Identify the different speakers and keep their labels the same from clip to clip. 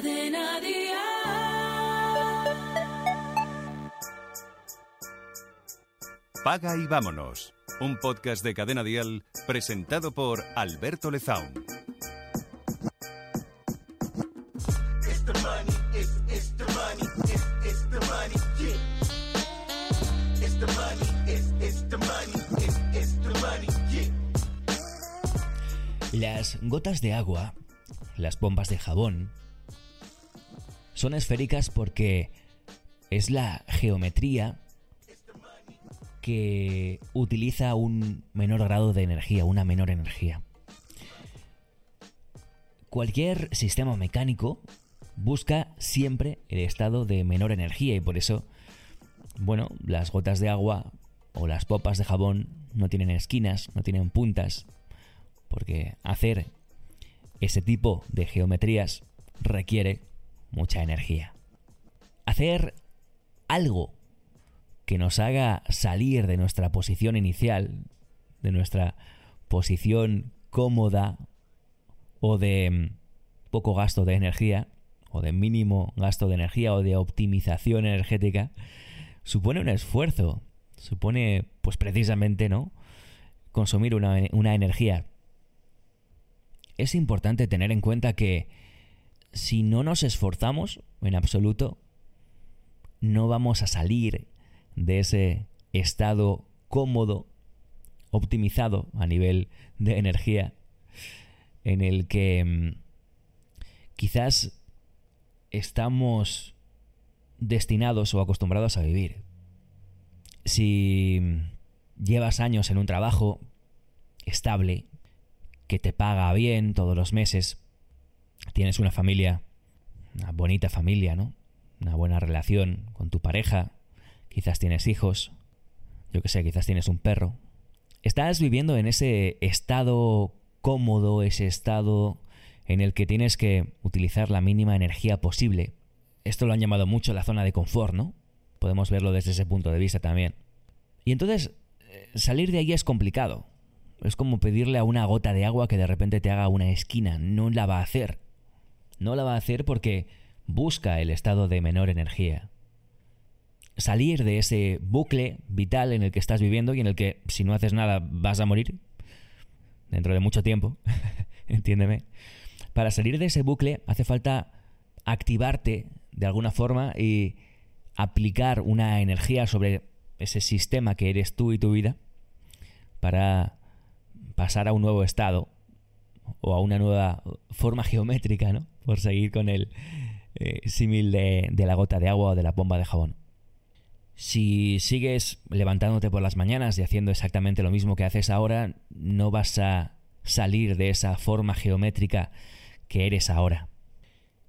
Speaker 1: Cadena Dial.
Speaker 2: Paga y vámonos. Un podcast de Cadena Dial presentado por Alberto Lezaun.
Speaker 3: Las gotas de agua, las bombas de jabón, son esféricas porque es la geometría que utiliza un menor grado de energía, una menor energía. Cualquier sistema mecánico busca siempre el estado de menor energía y por eso, bueno, las gotas de agua o las popas de jabón no tienen esquinas, no tienen puntas, porque hacer ese tipo de geometrías requiere mucha energía. Hacer algo que nos haga salir de nuestra posición inicial, de nuestra posición cómoda o de mm, poco gasto de energía, o de mínimo gasto de energía, o de optimización energética, supone un esfuerzo, supone pues precisamente, ¿no? Consumir una, una energía es importante tener en cuenta que si no nos esforzamos en absoluto, no vamos a salir de ese estado cómodo, optimizado a nivel de energía, en el que mm, quizás estamos destinados o acostumbrados a vivir. Si llevas años en un trabajo estable, que te paga bien todos los meses, tienes una familia, una bonita familia, ¿no? Una buena relación con tu pareja, quizás tienes hijos, yo que sé, quizás tienes un perro. Estás viviendo en ese estado cómodo, ese estado en el que tienes que utilizar la mínima energía posible. Esto lo han llamado mucho la zona de confort, ¿no? Podemos verlo desde ese punto de vista también. Y entonces, eh, salir de ahí es complicado. Es como pedirle a una gota de agua que de repente te haga una esquina. No la va a hacer. No la va a hacer porque busca el estado de menor energía. Salir de ese bucle vital en el que estás viviendo y en el que si no haces nada vas a morir dentro de mucho tiempo, entiéndeme. Para salir de ese bucle hace falta activarte de alguna forma y aplicar una energía sobre ese sistema que eres tú y tu vida para pasar a un nuevo estado o a una nueva forma geométrica, ¿no? Por seguir con el eh, símil de, la gota de agua o de la bomba de jabón. Si sigues levantándote por las mañanas y haciendo exactamente lo mismo que haces ahora, no vas a salir de esa forma geométrica que eres ahora.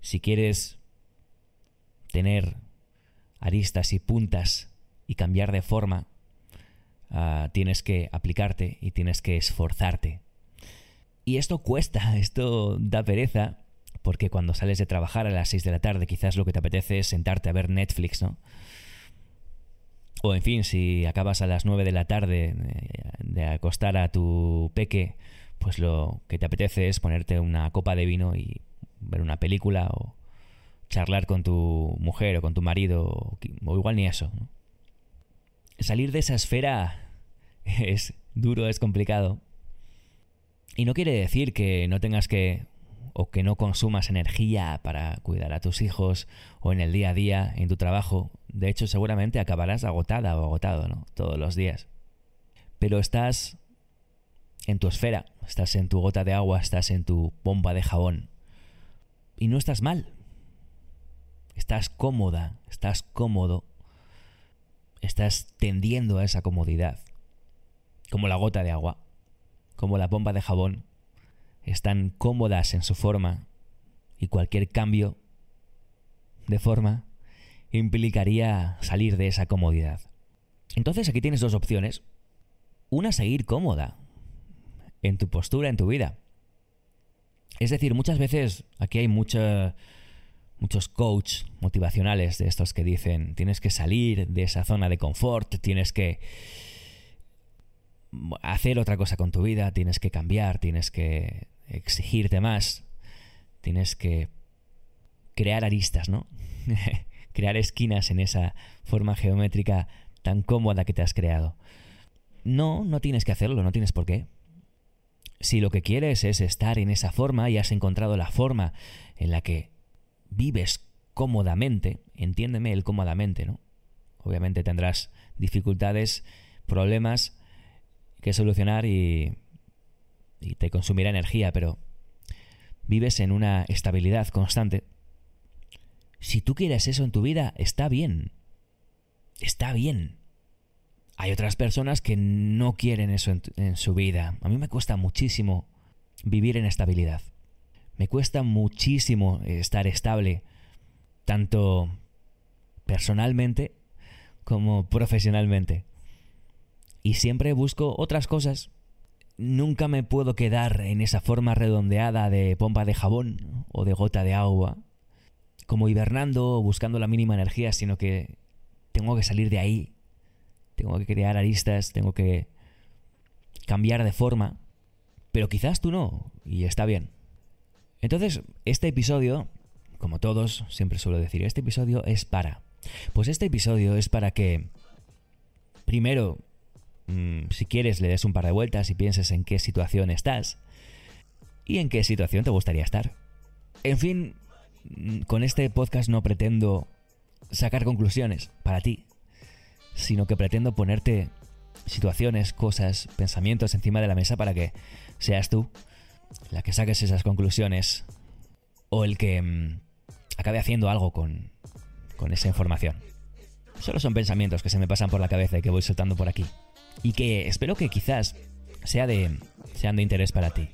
Speaker 3: Si quieres tener aristas y puntas y cambiar de forma, Ah, tienes que aplicarte y tienes que esforzarte. Y esto cuesta, esto da pereza, porque cuando sales de trabajar a las 6 de la tarde quizás lo que te apetece es sentarte a ver Netflix, ¿no? O en fin, si acabas a las 9 de la tarde eh, de acostar a tu peque, pues lo que te apetece es ponerte una copa de vino y ver una película o charlar con tu mujer o con tu marido o, igual ni eso. ¿no? salir de esa esfera es duro, es complicado. Y no quiere decir que no tengas que o que no consumas energía para cuidar a tus hijos o en el día a día, en tu trabajo. De hecho, seguramente acabarás agotada o agotado, ¿no? Todos los días. Pero estás en tu esfera, estás en tu gota de agua, estás en tu bomba de jabón. Y no estás mal. Estás cómoda, estás cómodo estás tendiendo a esa comodidad. Como la gota de agua, como la bomba de jabón, están cómodas en su forma y cualquier cambio de forma implicaría salir de esa comodidad. Entonces aquí tienes dos opciones. Una, seguir cómoda en tu postura, en tu vida. Es decir, muchas veces aquí hay mucha muchos coach motivacionales de estos que dicen tienes que salir de esa zona de confort, tienes que hacer otra cosa con tu vida, tienes que cambiar, tienes que exigirte más, tienes que crear aristas, ¿no? crear esquinas en esa forma geométrica tan cómoda que te has creado. No, no tienes que hacerlo, no tienes por qué. Si lo que quieres es estar en esa forma y has encontrado la forma en la que vives cómodamente, entiéndeme el cómodamente, ¿no? Obviamente tendrás dificultades, problemas que solucionar y, te consumirá energía, pero vives en una estabilidad constante. Si tú quieres eso en tu vida, está bien. Está bien. Hay otras personas que no quieren eso en, su vida. A mí me cuesta muchísimo vivir en estabilidad. Me cuesta muchísimo estar estable, tanto personalmente como profesionalmente. Y siempre busco otras cosas. Nunca me puedo quedar en esa forma redondeada de pompa de jabón o de gota de agua, como hibernando o buscando la mínima energía, sino que tengo que salir de ahí tengo que crear aristas, tengo que cambiar de forma, pero quizás tú no, y está bien. Entonces, este episodio, como todos, siempre suelo decir, este episodio es para. Pues este episodio es para que, primero, mm, si quieres, le des un par de vueltas y pienses en qué situación estás y en qué situación te gustaría estar. En fin, mm, con este podcast no pretendo sacar conclusiones para ti, sino que pretendo ponerte situaciones, cosas, pensamientos encima de la mesa para que seas tú la que saques esas conclusiones o el que mm, acabe haciendo algo con, con esa información. Solo son pensamientos que se me pasan por la cabeza y que voy soltando por aquí. Y que espero que quizás sea de, sean de interés para ti.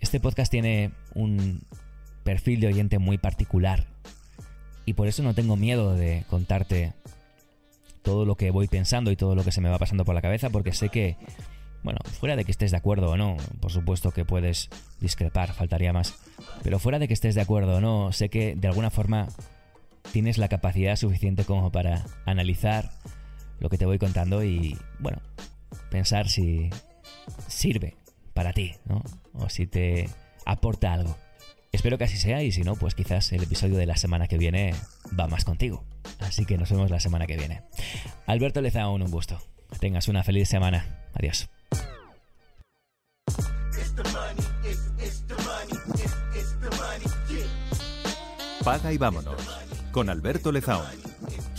Speaker 3: Este podcast tiene un perfil de oyente muy particular. Y por eso no tengo miedo de contarte todo lo que voy pensando y todo lo que se me va pasando por la cabeza, porque sé que, bueno, fuera de que estés de acuerdo o no, por supuesto que puedes discrepar, faltaría más, pero fuera de que estés de acuerdo o no, sé que de alguna forma tienes la capacidad suficiente como para analizar lo que te voy contando y, bueno, pensar si sirve para ti, ¿no? O si te aporta algo. Espero que así sea y si no, pues quizás el episodio de la semana que viene va más contigo. Así que nos vemos la semana que viene. Alberto Lezaun, un gusto. tengas una feliz semana. Adiós.
Speaker 2: Paga y vámonos. Con Alberto Lezaun.